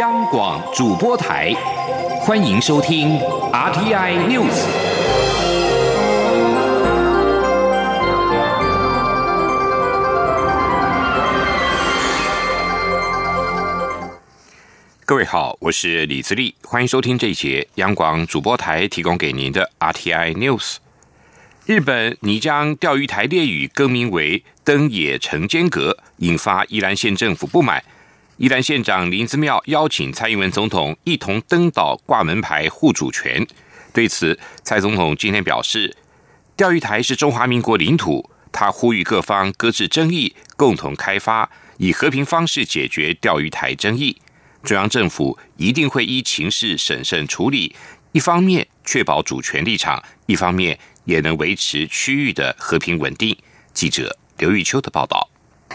央广主播台，欢迎收听 RTI News。各位好，我是李自立，欢迎收听这一节央广主播台提供给您的 RTI News。日本拟将钓鱼台列屿更名为登野城间阁，引发宜兰县政府不满。宜兰县长林子妙邀请蔡英文总统一同登岛挂门牌护主权。对此，蔡总统今天表示，钓鱼台是中华民国领土，他呼吁各方搁置争议，共同开发，以和平方式解决钓鱼台争议。中央政府一定会依情势审慎处理，一方面确保主权立场，一方面也能维持区域的和平稳定。记者刘玉秋的报道。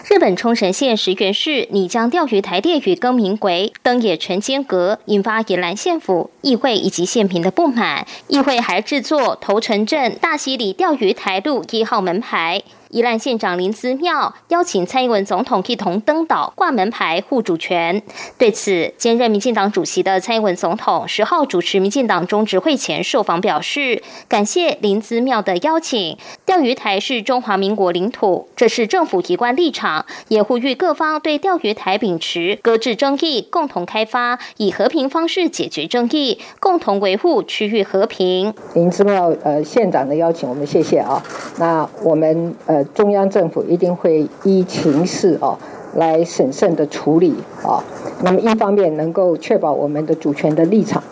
日本冲绳县石垣市拟将钓鱼台列屿更名为登野城间阁，引发宜兰县府、议会以及县民的不满。议会还制作头城镇大溪里钓鱼台路一号门牌。宜兰县长林姿妙邀请蔡英文总统一同登岛挂门牌护主权。对此，兼任民进党主席的蔡英文总统十号主持民进党中执会前受访表示，感谢林姿妙的邀请。钓鱼台是中华民国领土，这是政府一贯立场，也呼吁各方对钓鱼台秉持搁置争议，共同开发，以和平方式解决争议，共同维护区域和平。林姿妙呃县长的邀请，我们谢谢啊。那我们呃。中央政府一定会依情势哦来审慎的处理啊，那么一方面能够确保我们的主权的立场，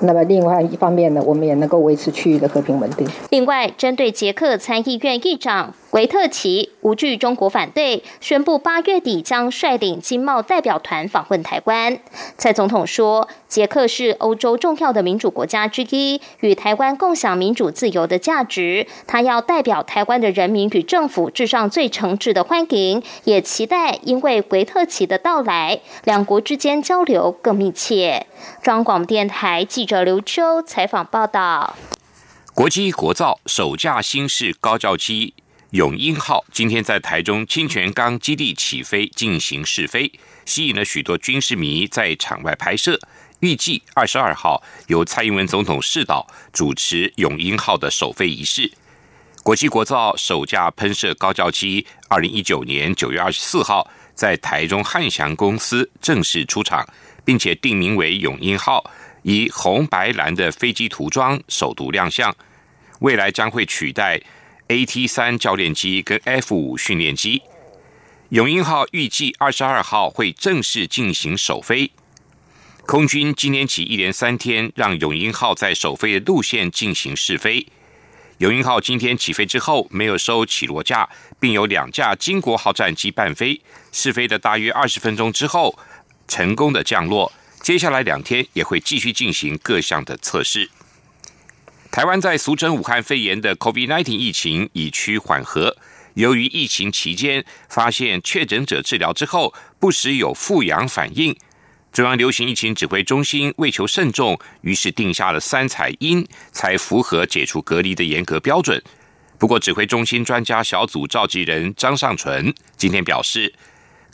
那么另外一方面呢，我们也能够维持区域的和平稳定。另外，针对捷克参议院议长。维特奇无惧中国反对，宣布八月底将率领经贸代表团访问台湾。蔡总统说，捷克是欧洲重要的民主国家之一，与台湾共享民主自由的价值。他要代表台湾的人民与政府致上最诚挚的欢迎，也期待因为维特奇的到来，两国之间交流更密切。中广电台记者刘秋采访报道。国机国造首架新式高教机。永鹰号今天在台中清泉岗基地起飞进行试飞，吸引了许多军事迷在场外拍摄。预计二十二号由蔡英文总统视导主持永鹰号的首飞仪式。国际国造首架喷射高教机，二零一九年九月二十四号在台中汉翔公司正式出厂，并且定名为永鹰号，以红白蓝的飞机涂装首度亮相。未来将会取代。AT 三教练机跟 F 五训练机，永鹰号预计二十二号会正式进行首飞。空军今年起一连三天让永鹰号在首飞的路线进行试飞。永鹰号今天起飞之后没有收起落架，并有两架金国号战机伴飞试飞的大约二十分钟之后，成功的降落。接下来两天也会继续进行各项的测试。台湾在俗称武汉肺炎的 COVID-19 疫情已趋缓和。由于疫情期间发现确诊者治疗之后不时有复阳反应，中央流行疫情指挥中心为求慎重，于是定下了三采阴才符合解除隔离的严格标准。不过，指挥中心专家小组召集人张尚纯今天表示，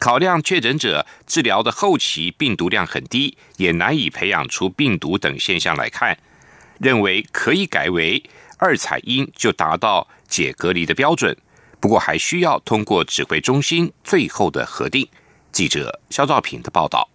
考量确诊者治疗的后期病毒量很低，也难以培养出病毒等现象来看。认为可以改为二采阴就达到解隔离的标准，不过还需要通过指挥中心最后的核定。记者肖兆平的报道。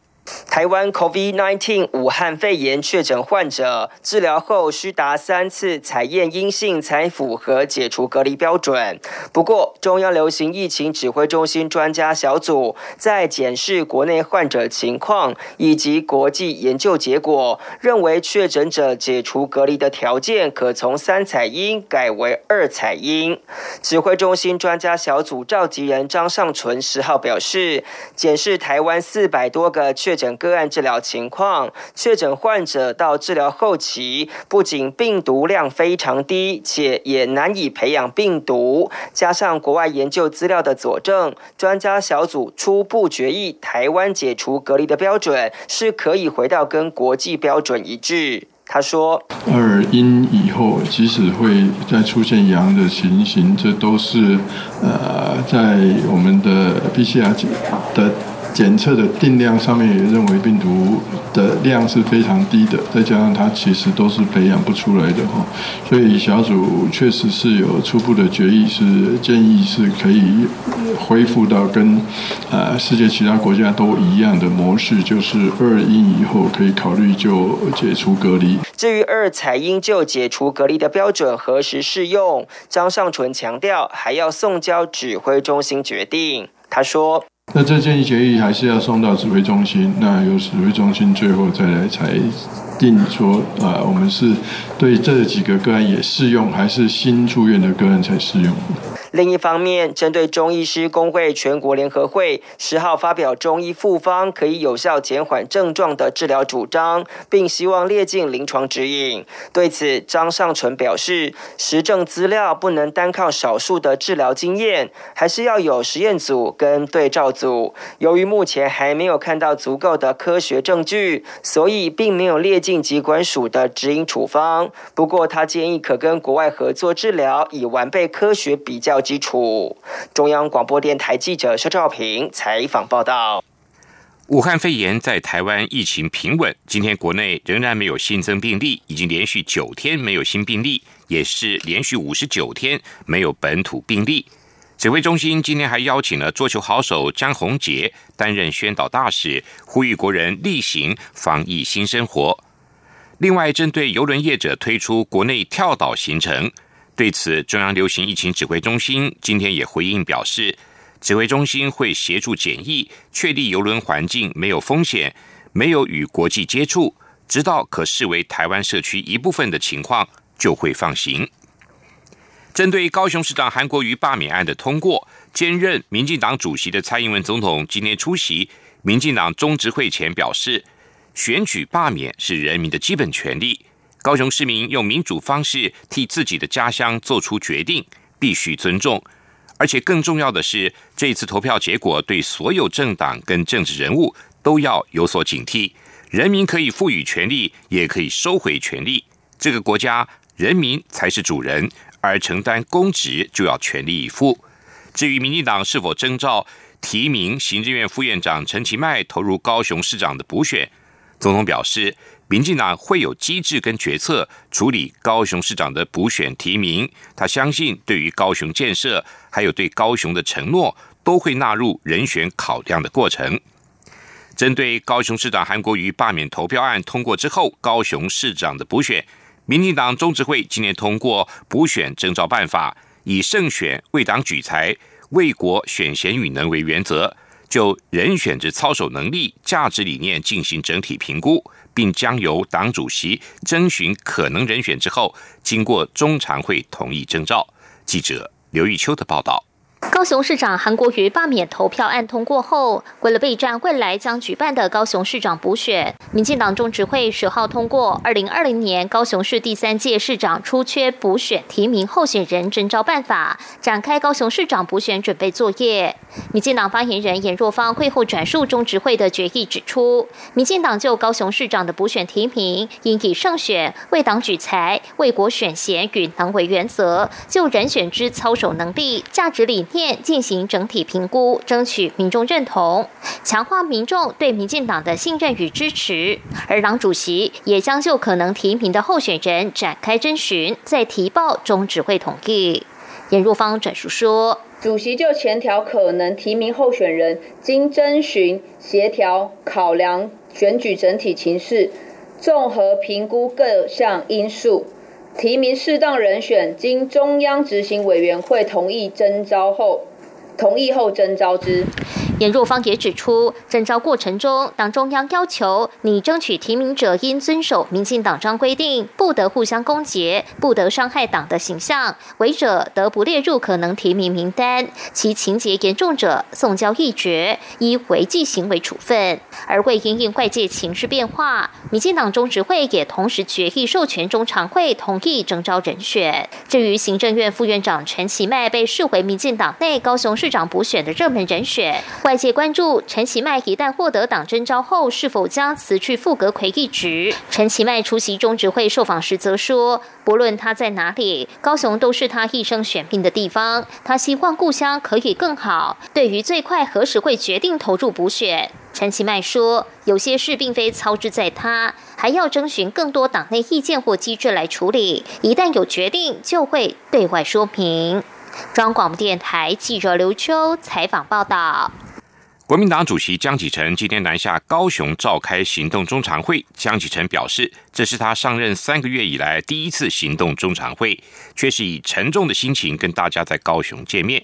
台湾 COVID-19 武汉肺炎确诊患者治疗后需达三次采验阴性才符合解除隔离标准。不过，中央流行疫情指挥中心专家小组在检视国内患者情况以及国际研究结果，认为确诊者解除隔离的条件可从三采阴改为二采阴。指挥中心专家小组召集人张尚存十号表示，检视台湾四百多个确诊个案治疗情况，确诊患者到治疗后期，不仅病毒量非常低，且也难以培养病毒。加上国外研究资料的佐证，专家小组初步决议，台湾解除隔离的标准是可以回到跟国际标准一致。他说：“二阴以后，即使会再出现阳的情形，这都是呃在我们的 PCR 的。”检测的定量上面也认为病毒的量是非常低的，再加上它其实都是培养不出来的哈，所以小组确实是有初步的决议，是建议是可以恢复到跟呃世界其他国家都一样的模式，就是二阴以后可以考虑就解除隔离。至于二采阴就解除隔离的标准何时适用，张尚纯强调还要送交指挥中心决定。他说。那这建议协议还是要送到指挥中心，那由指挥中心最后再来裁定说，啊，我们是对这几个个案也适用，还是新住院的个案才适用？另一方面，针对中医师工会全国联合会十号发表中医复方可以有效减缓症状的治疗主张，并希望列进临床指引。对此，张尚存表示，实证资料不能单靠少数的治疗经验，还是要有实验组跟对照组。由于目前还没有看到足够的科学证据，所以并没有列进疾管署的指引处方。不过，他建议可跟国外合作治疗，以完备科学比较。基础。中央广播电台记者肖兆平采访报道：武汉肺炎在台湾疫情平稳，今天国内仍然没有新增病例，已经连续九天没有新病例，也是连续五十九天没有本土病例。指挥中心今天还邀请了桌球好手张宏杰担任宣导大使，呼吁国人力行防疫新生活。另外，针对邮轮业者推出国内跳岛行程。对此，中央流行疫情指挥中心今天也回应表示，指挥中心会协助检疫，确立邮轮环境没有风险，没有与国际接触，直到可视为台湾社区一部分的情况，就会放行。针对高雄市长韩国瑜罢免案的通过，兼任民进党主席的蔡英文总统今天出席民进党中执会前表示，选举罢免是人民的基本权利。高雄市民用民主方式替自己的家乡做出决定，必须尊重。而且更重要的是，这次投票结果对所有政党跟政治人物都要有所警惕。人民可以赋予权力，也可以收回权力。这个国家人民才是主人，而承担公职就要全力以赴。至于民进党是否征召提名行政院副院长陈其迈投入高雄市长的补选，总统表示。民进党会有机制跟决策处理高雄市长的补选提名，他相信对于高雄建设还有对高雄的承诺，都会纳入人选考量的过程。针对高雄市长韩国瑜罢免投票案通过之后，高雄市长的补选，民进党中执会今年通过补选征召办法，以胜选为党举才、为国选贤与能为原则，就人选之操守能力、价值理念进行整体评估。并将由党主席征询可能人选之后，经过中常会同意征召。记者刘玉秋的报道。高雄市长韩国瑜罢免投票案通过后，为了备战未来将举办的高雄市长补选，民进党中执会十号通过二零二零年高雄市第三届市长出缺补选提名候选人征召办法，展开高雄市长补选准备作业。民进党发言人严若芳会后转述中执会的决议，指出，民进党就高雄市长的补选提名，应以胜选、为党举才、为国选贤与能为原则，就人选之操守能力、价值理念进行整体评估，争取民众认同，强化民众对民进党的信任与支持。而党主席也将就可能提名的候选人展开征询，在提报中指会统计。严若芳转述说。主席就前条可能提名候选人，经征询、协调、考量选举整体情势，综合评估各项因素，提名适当人选，经中央执行委员会同意征召后，同意后征召之。严若芳也指出，征召过程中，党中央要求拟争取提名者应遵守民进党章规定，不得互相攻讦，不得伤害党的形象，违者得不列入可能提名名单，其情节严重者送交议决，依违纪行为处分。而为因应外界情势变化，民进党中执会也同时决议授权中常会同意征召人选。至于行政院副院长陈其迈被视为民进党内高雄市市长补选的热门人选。外界关注陈其迈一旦获得党征召后，是否将辞去副阁魁一职。陈其迈出席中执会受访时则说，不论他在哪里，高雄都是他一生选命的地方。他希望故乡可以更好。对于最快何时会决定投入补选，陈其迈说，有些事并非操之在他，还要征询更多党内意见或机制来处理。一旦有决定，就会对外说明。中央广播电台记者刘秋采访报道。国民党主席江启臣今天南下高雄召开行动中常会。江启臣表示，这是他上任三个月以来第一次行动中常会，却是以沉重的心情跟大家在高雄见面。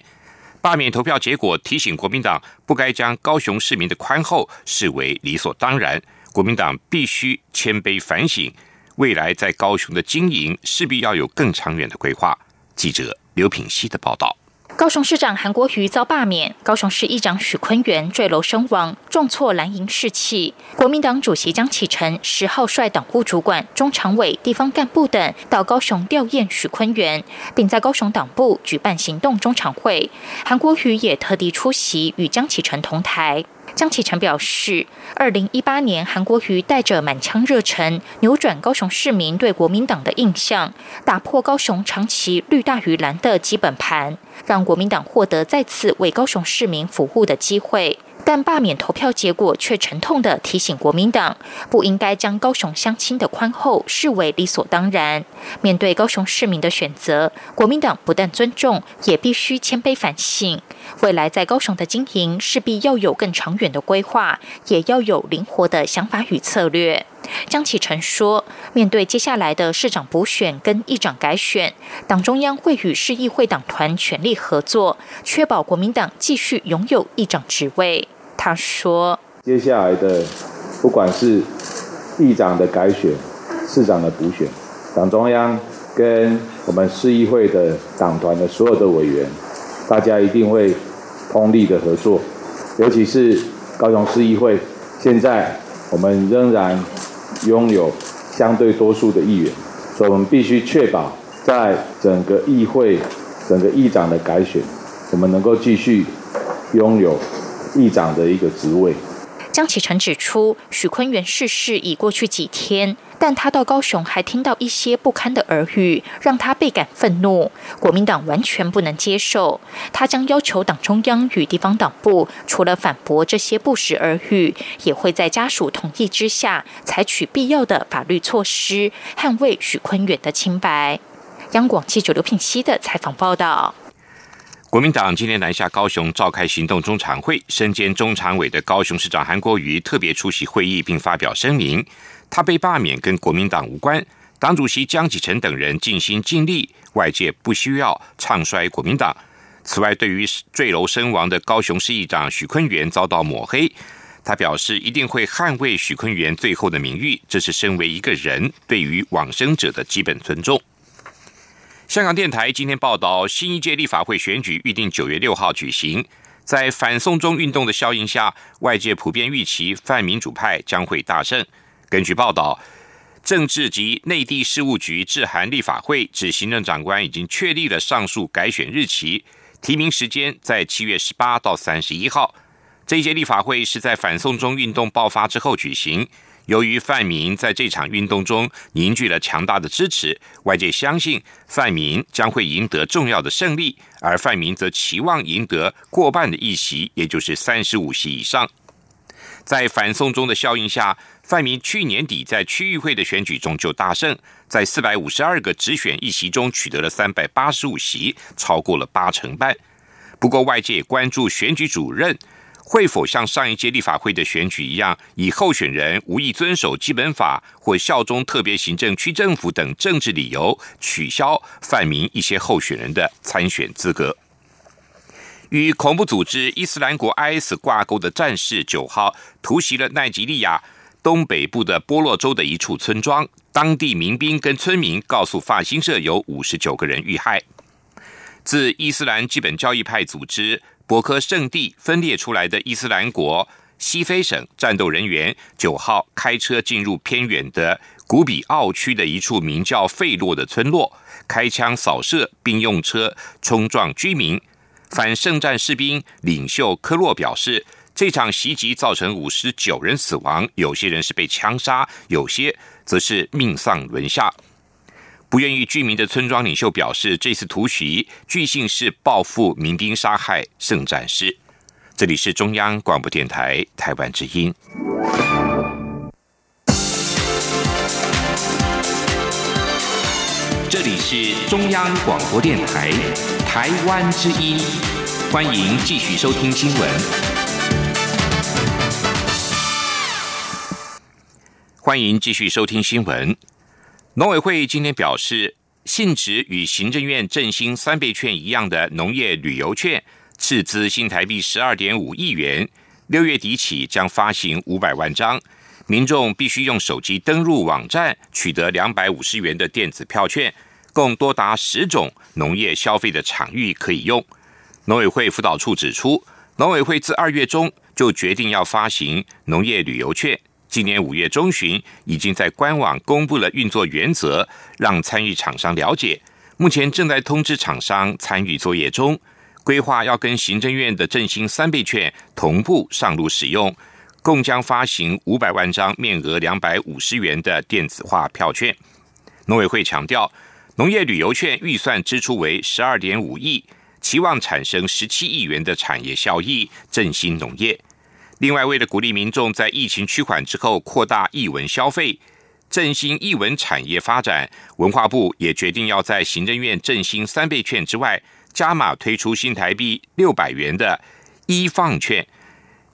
罢免投票结果提醒国民党不该将高雄市民的宽厚视为理所当然，国民党必须谦卑反省，未来在高雄的经营势必要有更长远的规划。记者刘品希的报道。高雄市长韩国瑜遭罢免，高雄市议长许坤元坠楼身亡，重挫蓝营士气。国民党主席江启臣十号率党务主管、中常委、地方干部等到高雄吊唁许坤元，并在高雄党部举办行动中常会。韩国瑜也特地出席，与江启臣同台。江启臣表示，二零一八年韩国瑜带着满腔热忱，扭转高雄市民对国民党的印象，打破高雄长期绿大于蓝的基本盘，让国民党获得再次为高雄市民服务的机会。但罢免投票结果却沉痛地提醒国民党，不应该将高雄乡亲的宽厚视为理所当然。面对高雄市民的选择，国民党不但尊重，也必须谦卑反省。未来在高雄的经营，势必要有更长远的规划，也要有灵活的想法与策略。江启臣说：“面对接下来的市长补选跟议长改选，党中央会与市议会党团全力合作，确保国民党继续拥有议长职位。”他说：“接下来的不管是议长的改选、市长的补选，党中央跟我们市议会的党团的所有的委员，大家一定会通力的合作，尤其是高雄市议会，现在我们仍然。”拥有相对多数的议员，所以我们必须确保在整个议会、整个议长的改选，我们能够继续拥有议长的一个职位。江启臣指出，许坤元逝世已过去几天。但他到高雄还听到一些不堪的耳语，让他倍感愤怒。国民党完全不能接受，他将要求党中央与地方党部，除了反驳这些不实耳语，也会在家属同意之下，采取必要的法律措施，捍卫许坤远的清白。央广记者刘品熙的采访报道。国民党今天南下高雄召开行动中常会，身兼中常委的高雄市长韩国瑜特别出席会议，并发表声明。他被罢免跟国民党无关，党主席江启臣等人尽心尽力，外界不需要唱衰国民党。此外，对于坠楼身亡的高雄市议长许坤元遭到抹黑，他表示一定会捍卫许坤元最后的名誉，这是身为一个人对于往生者的基本尊重。香港电台今天报道，新一届立法会选举预定九月六号举行，在反送中运动的效应下，外界普遍预期泛民主派将会大胜。根据报道，政治及内地事务局致函立法会，指行政长官已经确立了上述改选日期，提名时间在七月十八到三十一号。这一届立法会是在反送中运动爆发之后举行，由于范民在这场运动中凝聚了强大的支持，外界相信范民将会赢得重要的胜利，而范民则期望赢得过半的议席，也就是三十五席以上。在反送中的效应下。范明去年底在区域会的选举中就大胜，在四百五十二个直选议席中取得了三百八十五席，超过了八成半。不过，外界关注选举主任会否像上一届立法会的选举一样，以候选人无意遵守基本法或效忠特别行政区政府等政治理由，取消范明一些候选人的参选资格。与恐怖组织伊斯兰国 IS 挂钩的战士九号突袭了奈及利亚。东北部的波洛州的一处村庄，当地民兵跟村民告诉法新社，有五十九个人遇害。自伊斯兰基本教义派组织博科圣地分裂出来的伊斯兰国西非省战斗人员，九号开车进入偏远的古比奥区的一处名叫费洛的村落，开枪扫射，并用车冲撞居民。反圣战士兵领袖科洛表示，这场袭击造成五十九人死亡，有些人是被枪杀，有些则是命丧轮下。不愿意居民的村庄领袖表示，这次突袭据信是报复民兵杀害圣战士。这里是中央广播电台台湾之音。这里是中央广播电台台湾之音，欢迎继续收听新闻。欢迎继续收听新闻。农委会今天表示，性质与行政院振兴三倍券一样的农业旅游券，斥资新台币十二点五亿元，六月底起将发行五百万张。民众必须用手机登入网站，取得两百五十元的电子票券，共多达十种农业消费的场域可以用。农委会辅导处指出，农委会自二月中就决定要发行农业旅游券，今年五月中旬已经在官网公布了运作原则，让参与厂商了解。目前正在通知厂商参与作业中，规划要跟行政院的振兴三倍券同步上路使用。共将发行五百万张面额两百五十元的电子化票券。农委会强调，农业旅游券预算支出为十二点五亿，期望产生十七亿元的产业效益，振兴农业。另外，为了鼓励民众在疫情趋缓之后扩大艺文消费，振兴艺文产业发展，文化部也决定要在行政院振兴三倍券之外，加码推出新台币六百元的一放券。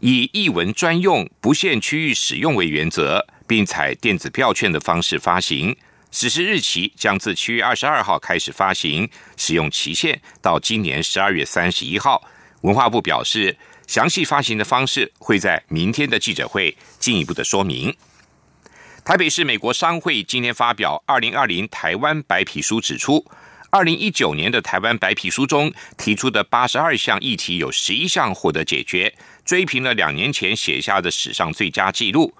以译文专用、不限区域使用为原则，并采电子票券的方式发行。实施日期将自七月二十二号开始发行，使用期限到今年十二月三十一号。文化部表示，详细发行的方式会在明天的记者会进一步的说明。台北市美国商会今天发表二零二零台湾白皮书，指出。二零一九年的台湾白皮书中提出的八十二项议题，有十一项获得解决，追平了两年前写下的史上最佳纪录。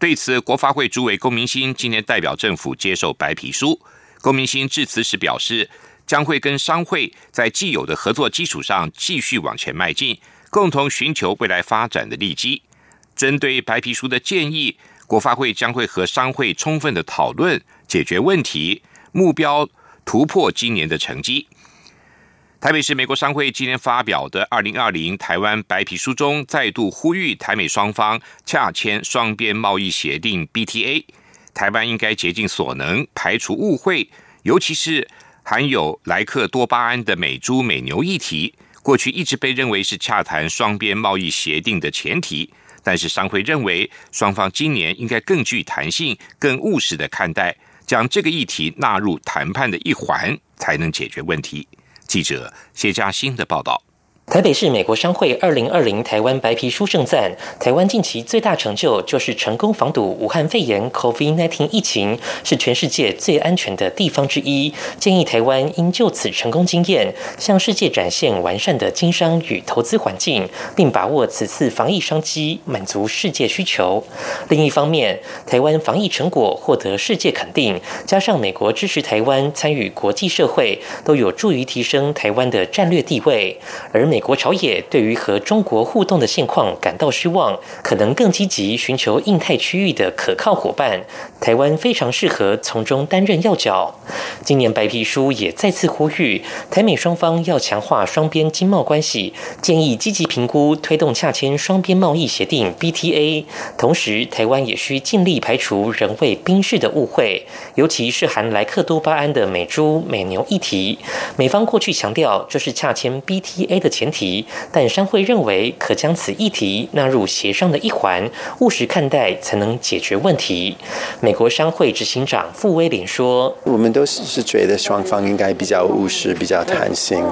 对此，国发会主委龚明鑫今天代表政府接受白皮书。龚明鑫致辞时表示，将会跟商会在既有的合作基础上继续往前迈进，共同寻求未来发展的利基。针对白皮书的建议，国发会将会和商会充分的讨论，解决问题目标。突破今年的成绩。台北市美国商会今天发表的二零二零台湾白皮书中，再度呼吁台美双方洽签双边贸易协定 BTA。台湾应该竭尽所能排除误会，尤其是含有莱克多巴胺的美猪美牛议题，过去一直被认为是洽谈双边贸易协定的前提。但是商会认为，双方今年应该更具弹性、更务实的看待。将这个议题纳入谈判的一环，才能解决问题。记者谢佳欣的报道。台北市美国商会二零二零台湾白皮书盛赞，台湾近期最大成就就是成功防堵武汉肺炎 （COVID-19） 疫情，是全世界最安全的地方之一。建议台湾应就此成功经验，向世界展现完善的经商与投资环境，并把握此次防疫商机，满足世界需求。另一方面，台湾防疫成果获得世界肯定，加上美国支持台湾参与国际社会，都有助于提升台湾的战略地位。而美美国朝野对于和中国互动的现况感到失望，可能更积极寻求印太区域的可靠伙伴。台湾非常适合从中担任要角。今年白皮书也再次呼吁台美双方要强化双边经贸关系，建议积极评估推动洽签双边贸易协定 BTA。同时，台湾也需尽力排除人为兵士的误会，尤其是含莱克多巴胺的美猪美牛议题。美方过去强调这是洽签 BTA 的前。题，但商会认为可将此议题纳入协商的一环，务实看待才能解决问题。美国商会执行长傅威廉说：“我们都是是觉得双方应该比较务实、比较弹性。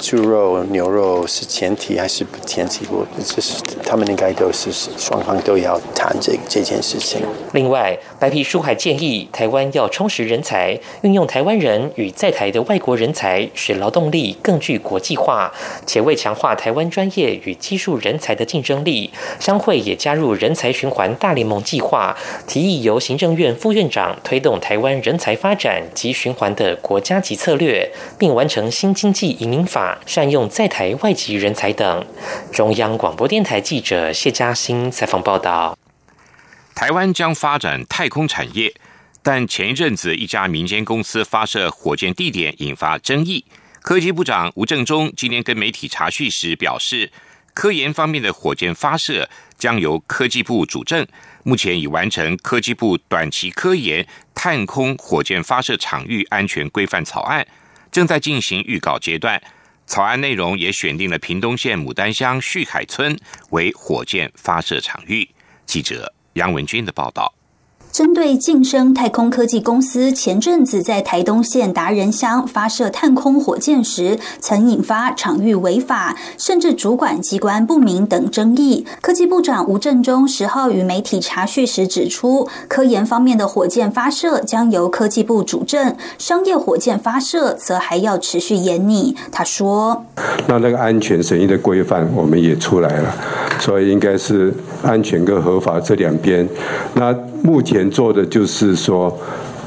猪肉、牛肉是前提还是不前提？我这是他们应该都是双方都要谈这这件事情。另外，白皮书还建议台湾要充实人才，运用台湾人与在台的外国人才，使劳动力更具国际化，且为。强化台湾专业与技术人才的竞争力。商会也加入人才循环大联盟计划，提议由行政院副院长推动台湾人才发展及循环的国家级策略，并完成新经济移民法，善用在台外籍人才等。中央广播电台记者谢嘉欣采访报道。台湾将发展太空产业，但前一阵子一家民间公司发射火箭地点引发争议。科技部长吴正中今天跟媒体查询时表示，科研方面的火箭发射将由科技部主政，目前已完成科技部短期科研探空火箭发射场域安全规范草案，正在进行预告阶段。草案内容也选定了屏东县牡丹乡旭海村为火箭发射场域。记者。杨文军的报道。针对晋升太空科技公司前阵子在台东县达仁乡发射探空火箭时，曾引发场域违法，甚至主管机关不明等争议。科技部长吴振中十号与媒体查叙时指出，科研方面的火箭发射将由科技部主政，商业火箭发射则还要持续严拟。他说：“那那个安全审议的规范我们也出来了，所以应该是安全跟合法这两边。那目前。”做的就是说，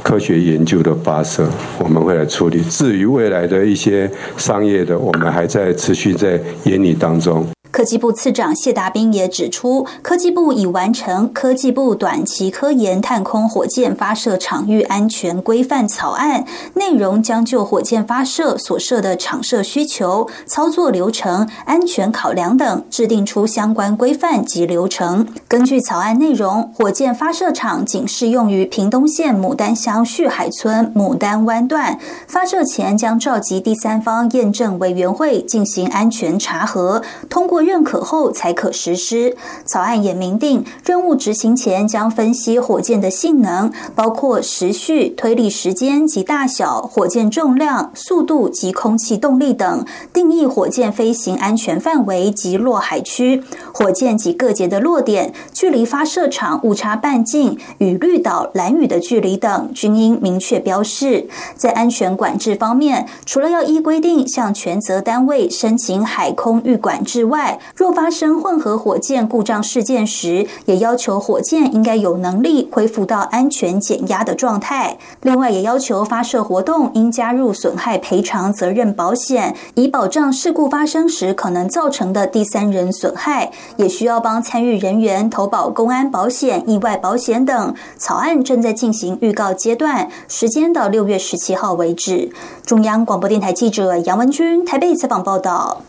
科学研究的发射，我们会来处理。至于未来的一些商业的，我们还在持续在研拟当中。科技部次长谢达斌也指出，科技部已完成科技部短期科研探空火箭发射场域安全规范草案，内容将就火箭发射所设的场设需求、操作流程、安全考量等，制定出相关规范及流程。根据草案内容，火箭发射场仅适用于屏东县牡丹乡旭海村牡丹湾段，发射前将召集第三方验证委员会进行安全查核，通过。认可后才可实施。草案也明定，任务执行前将分析火箭的性能，包括时序、推力时间及大小、火箭重量、速度及空气动力等，定义火箭飞行安全范围及落海区。火箭及各节的落点、距离发射场误差半径与绿岛、蓝屿的距离等，均应明确标示。在安全管制方面，除了要依规定向权责单位申请海空域管制外，若发生混合火箭故障事件时，也要求火箭应该有能力恢复到安全减压的状态。另外，也要求发射活动应加入损害赔偿责任保险，以保障事故发生时可能造成的第三人损害。也需要帮参与人员投保公安保险、意外保险等。草案正在进行预告阶段，时间到六月十七号为止。中央广播电台记者杨文君台北采访报道。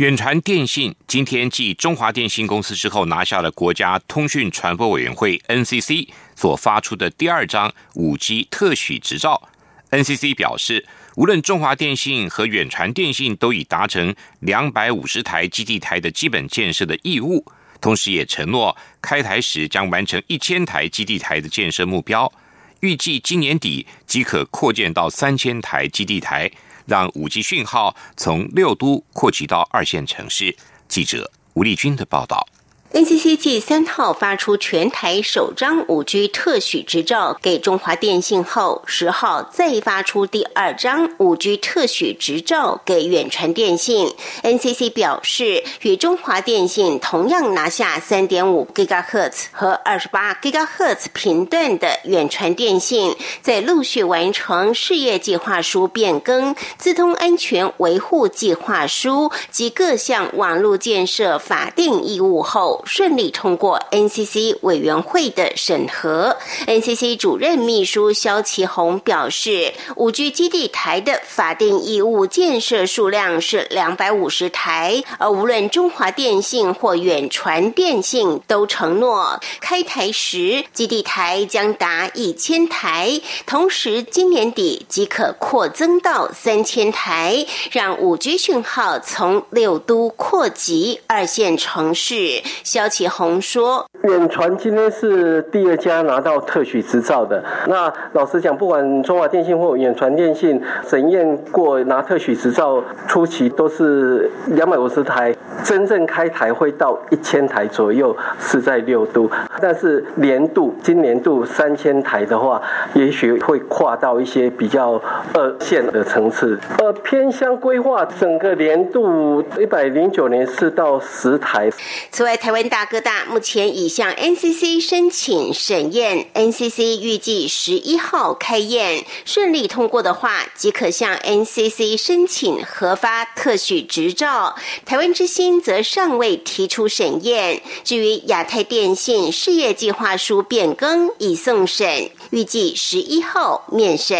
远传电信今天继中华电信公司之后，拿下了国家通讯传播委员会 NCC 所发出的第二张五 G 特许执照。NCC 表示，无论中华电信和远传电信都已达成两百五十台基地台的基本建设的义务，同时也承诺开台时将完成一千台基地台的建设目标，预计今年底即可扩建到三千台基地台。让五 G 讯号从六都扩及到二线城市。记者吴丽君的报道。NCC 继三号发出全台首张五 G 特许执照给中华电信后，十号再发出第二张五 G 特许执照给远传电信。NCC 表示，与中华电信同样拿下三点五 GHz 和二十八 GHz 频段的远传电信，在陆续完成事业计划书变更、自通安全维护计划书及各项网络建设法定义务后。顺利通过 NCC 委员会的审核。NCC 主任秘书肖其宏表示，五 G 基地台的法定义务建设数量是两百五十台，而无论中华电信或远传电信都承诺开台时基地台将达一千台，同时今年底即可扩增到三千台，让五 G 讯号从六都扩及二线城市。肖启宏说：“远传今天是第二家拿到特许执照的。那老实讲，不管中华电信或远传电信审验过拿特许执照，初期都是两百五十台，真正开台会到一千台左右，是在六都。但是年度今年度三千台的话，也许会跨到一些比较二线的层次。呃，偏乡规划整个年度一百零九年是到十台。此外，台湾大哥大目前已。向 NCC 申请审验，NCC 预计十一号开验，顺利通过的话，即可向 NCC 申请核发特许执照。台湾之星则尚未提出审验。至于亚太电信事业计划书变更已送审，预计十一号面审。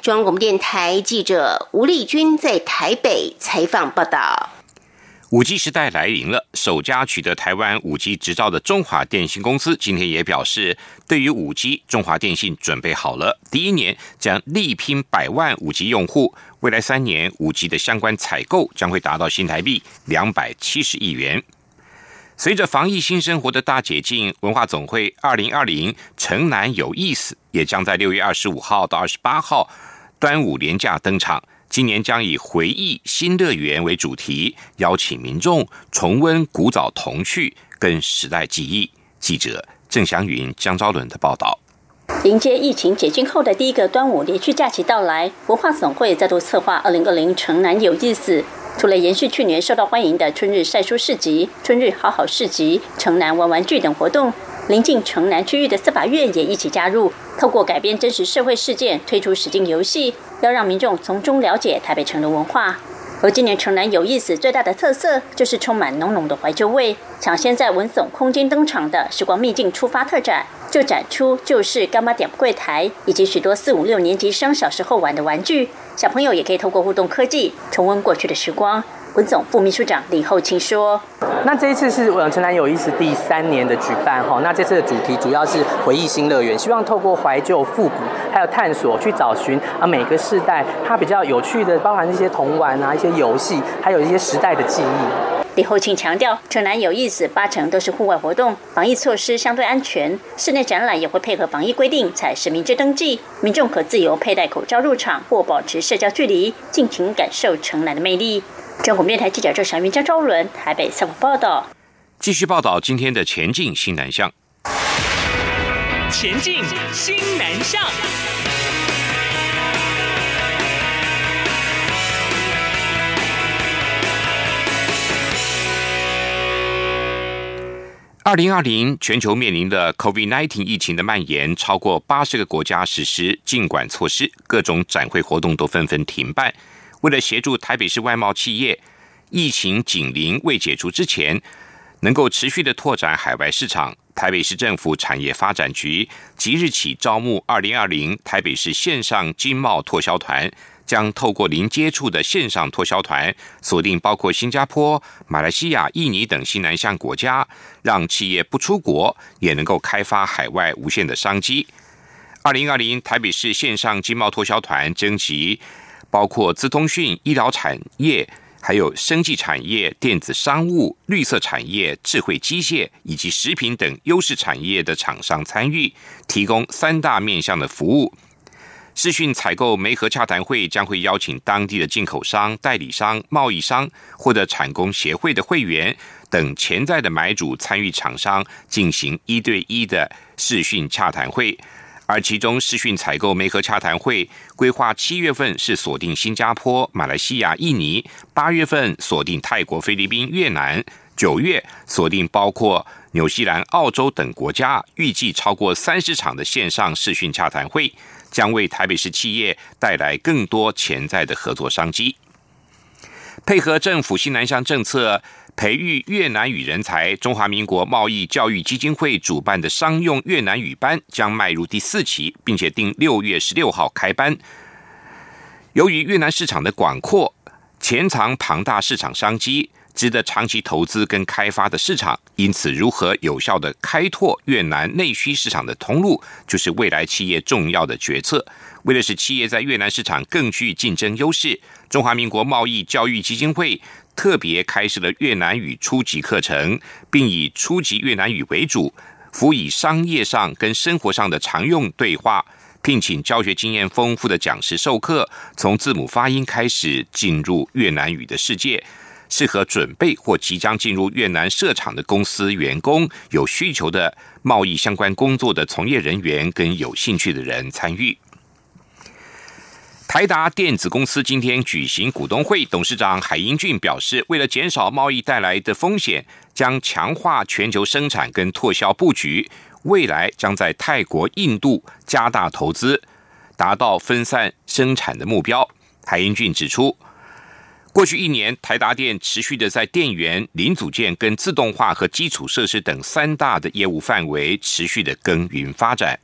中央广播电台记者吴丽君在台北采访报道。五 G 时代来临了，首家取得台湾五 G 执照的中华电信公司今天也表示，对于五 G，中华电信准备好了。第一年将力拼百万五 G 用户，未来三年五 G 的相关采购将会达到新台币两百七十亿元。随着防疫新生活的大解禁，文化总会二零二零城南有意思也将在六月二十五号到二十八号端午连假登场。今年将以“回忆新乐园”为主题，邀请民众重温古早童趣跟时代记忆。记者郑祥云、江昭伦的报道。迎接疫情解禁后的第一个端午连续假期到来，文化总会再度策划“二零二零城南有意思”。除了延续去年受到欢迎的春日晒书市集、春日好好市集、城南玩玩具等活动，临近城南区域的司法院也一起加入，透过改编真实社会事件，推出实境游戏。要让民众从中了解台北城的文化。而今年城南有意思最大的特色，就是充满浓浓的怀旧味。抢先在文总空间登场的“时光秘境出发”特展，就展出旧式干妈点柜台，以及许多四五六年级生小时候玩的玩具。小朋友也可以透过互动科技，重温过去的时光。文总副秘书长李厚清说：“那这一次是呃城南有意思第三年的举办哈，那这次的主题主要是回忆新乐园，希望透过怀旧复古，还有探索去找寻啊每个世代它比较有趣的，包含一些童玩啊、一些游戏，还有一些时代的记忆。”李厚庆强调，城南有意思八成都是户外活动，防疫措施相对安全，室内展览也会配合防疫规定采实名制登记，民众可自由佩戴口罩入场或保持社交距离，尽情感受城南的魅力。中国电台记者郑祥云、张昭伦台北采访报道。继续报道今天的前进新南向。前进新南向。二零二零全球面临的 COVID-19 疫情的蔓延，超过八十个国家实施禁管措施，各种展会活动都纷纷停办。为了协助台北市外贸企业，疫情紧邻未解除之前，能够持续的拓展海外市场，台北市政府产业发展局即日起招募二零二零台北市线上经贸拓销团，将透过零接触的线上拓销团，锁定包括新加坡、马来西亚、印尼等西南向国家，让企业不出国也能够开发海外无限的商机。二零二零台北市线上经贸拓销团征集。包括资通讯、医疗产业，还有生技产业、电子商务、绿色产业、智慧机械以及食品等优势产业的厂商参与，提供三大面向的服务。视讯采购媒合洽谈会将会邀请当地的进口商、代理商、贸易商或者产工协会的会员等潜在的买主参与，厂商进行一对一的视讯洽谈会。而其中视讯采购媒合洽谈会规划七月份是锁定新加坡、马来西亚、印尼；八月份锁定泰国、菲律宾、越南；九月锁定包括纽西兰、澳洲等国家。预计超过三十场的线上视讯洽谈会，将为台北市企业带来更多潜在的合作商机。配合政府新南向政策。培育越南语人才，中华民国贸易教育基金会主办的商用越南语班将迈入第四期，并且定六月十六号开班。由于越南市场的广阔，潜藏庞大市场商机，值得长期投资跟开发的市场，因此如何有效的开拓越南内需市场的通路，就是未来企业重要的决策。为了使企业在越南市场更具竞争优势，中华民国贸易教育基金会。特别开设了越南语初级课程，并以初级越南语为主，辅以商业上跟生活上的常用对话，聘请教学经验丰富的讲师授课，从字母发音开始进入越南语的世界。适合准备或即将进入越南设厂的公司员工、有需求的贸易相关工作的从业人员跟有兴趣的人参与。台达电子公司今天举行股东会，董事长海英俊表示，为了减少贸易带来的风险，将强化全球生产跟拓销布局，未来将在泰国、印度加大投资，达到分散生产的目标。海英俊指出。过去一年，台达电持续的在电源、零组件跟自动化和基础设施等三大的业务范围持续的耕耘发展。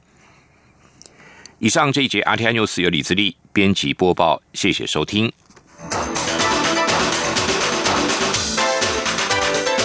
以上这一节《阿 T I News》由李自力编辑播报谢谢收听。